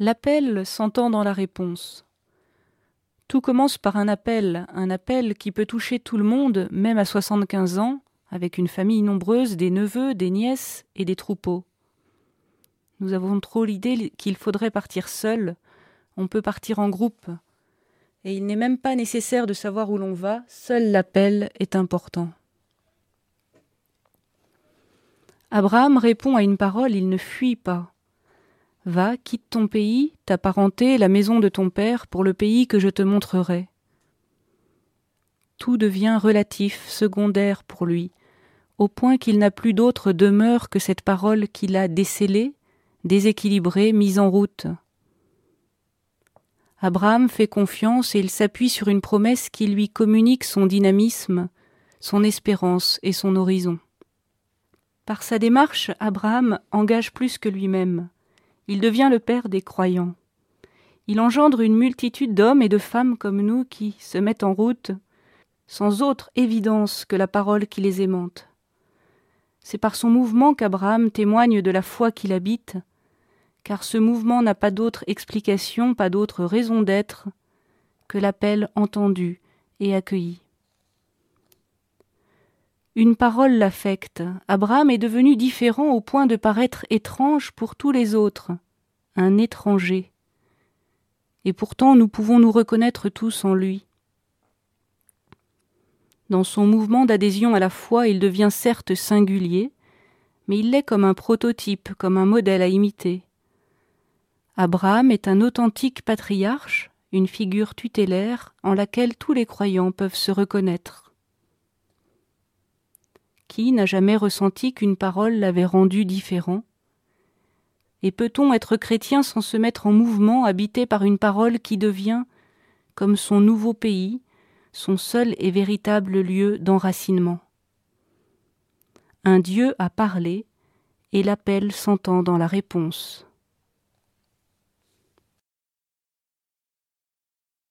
L'appel s'entend dans la réponse. Tout commence par un appel, un appel qui peut toucher tout le monde, même à 75 ans, avec une famille nombreuse, des neveux, des nièces et des troupeaux. Nous avons trop l'idée qu'il faudrait partir seul, on peut partir en groupe, et il n'est même pas nécessaire de savoir où l'on va, seul l'appel est important. Abraham répond à une parole, il ne fuit pas. Va, quitte ton pays, ta parenté, la maison de ton père, pour le pays que je te montrerai. Tout devient relatif, secondaire pour lui, au point qu'il n'a plus d'autre demeure que cette parole qu'il a décelée, déséquilibrée, mise en route. Abraham fait confiance et il s'appuie sur une promesse qui lui communique son dynamisme, son espérance et son horizon. Par sa démarche, Abraham engage plus que lui-même. Il devient le père des croyants. Il engendre une multitude d'hommes et de femmes comme nous qui se mettent en route sans autre évidence que la parole qui les aimante. C'est par son mouvement qu'Abraham témoigne de la foi qu'il habite, car ce mouvement n'a pas d'autre explication, pas d'autre raison d'être que l'appel entendu et accueilli. Une parole l'affecte. Abraham est devenu différent au point de paraître étrange pour tous les autres, un étranger. Et pourtant nous pouvons nous reconnaître tous en lui. Dans son mouvement d'adhésion à la foi, il devient certes singulier, mais il l'est comme un prototype, comme un modèle à imiter. Abraham est un authentique patriarche, une figure tutélaire en laquelle tous les croyants peuvent se reconnaître. Qui n'a jamais ressenti qu'une parole l'avait rendu différent Et peut-on être chrétien sans se mettre en mouvement, habité par une parole qui devient, comme son nouveau pays, son seul et véritable lieu d'enracinement? Un Dieu a parlé, et l'appel s'entend dans la réponse.